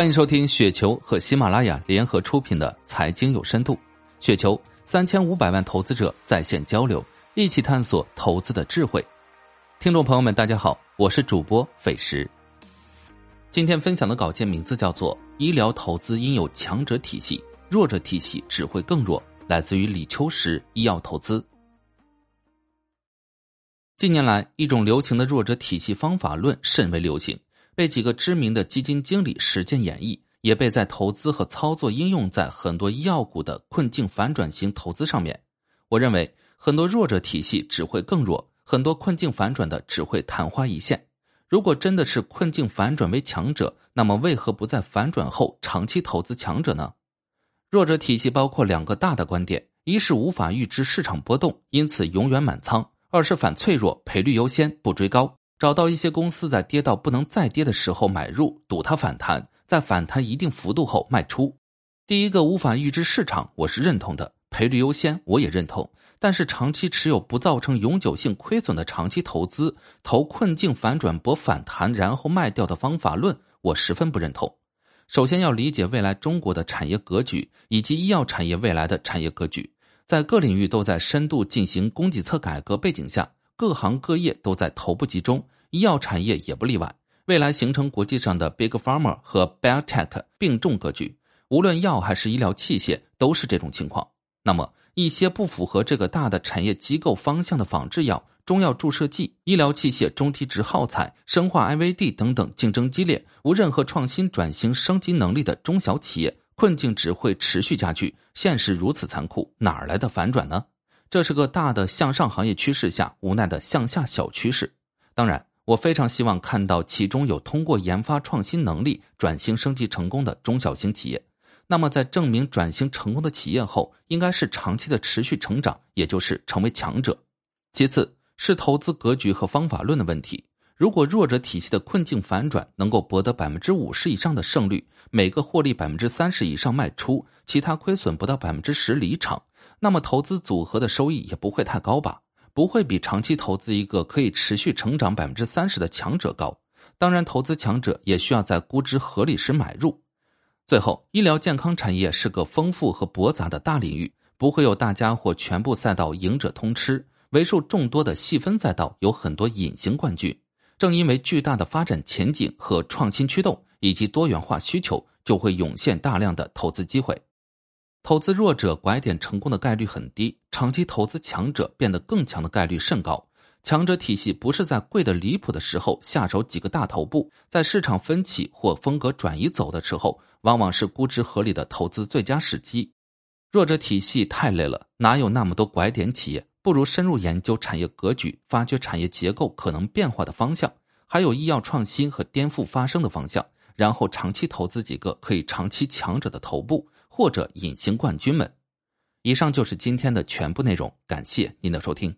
欢迎收听雪球和喜马拉雅联合出品的《财经有深度》，雪球三千五百万投资者在线交流，一起探索投资的智慧。听众朋友们，大家好，我是主播费时。今天分享的稿件名字叫做《医疗投资应有强者体系，弱者体系只会更弱》，来自于李秋实医药投资。近年来，一种流行的弱者体系方法论甚为流行。被几个知名的基金经理实践演绎，也被在投资和操作应用在很多医药股的困境反转型投资上面。我认为，很多弱者体系只会更弱，很多困境反转的只会昙花一现。如果真的是困境反转为强者，那么为何不在反转后长期投资强者呢？弱者体系包括两个大的观点：一是无法预知市场波动，因此永远满仓；二是反脆弱，赔率优先，不追高。找到一些公司在跌到不能再跌的时候买入，赌它反弹，在反弹一定幅度后卖出。第一个无法预知市场，我是认同的，赔率优先我也认同。但是长期持有不造成永久性亏损的长期投资，投困境反转博反弹然后卖掉的方法论，我十分不认同。首先要理解未来中国的产业格局以及医药产业未来的产业格局，在各领域都在深度进行供给侧改革背景下。各行各业都在头部集中，医药产业也不例外。未来形成国际上的 Big Pharma 和 Biotech 并重格局，无论药还是医疗器械都是这种情况。那么，一些不符合这个大的产业机构方向的仿制药、中药注射剂、医疗器械、中低值耗材、生化 IVD 等等竞争激烈、无任何创新转型升级能力的中小企业，困境只会持续加剧。现实如此残酷，哪来的反转呢？这是个大的向上行业趋势下无奈的向下小趋势。当然，我非常希望看到其中有通过研发创新能力转型升级成功的中小型企业。那么，在证明转型成功的企业后，应该是长期的持续成长，也就是成为强者。其次是投资格局和方法论的问题。如果弱者体系的困境反转能够博得百分之五十以上的胜率，每个获利百分之三十以上卖出，其他亏损不到百分之十离场。那么投资组合的收益也不会太高吧？不会比长期投资一个可以持续成长百分之三十的强者高。当然，投资强者也需要在估值合理时买入。最后，医疗健康产业是个丰富和驳杂的大领域，不会有大家伙全部赛道赢者通吃，为数众多的细分赛道有很多隐形冠军。正因为巨大的发展前景和创新驱动，以及多元化需求，就会涌现大量的投资机会。投资弱者拐点成功的概率很低，长期投资强者变得更强的概率甚高。强者体系不是在贵的离谱的时候下手几个大头部，在市场分歧或风格转移走的时候，往往是估值合理的投资最佳时机。弱者体系太累了，哪有那么多拐点企业？不如深入研究产业格局，发掘产业结构可能变化的方向，还有医药创新和颠覆发生的方向，然后长期投资几个可以长期强者的头部。或者隐形冠军们，以上就是今天的全部内容，感谢您的收听。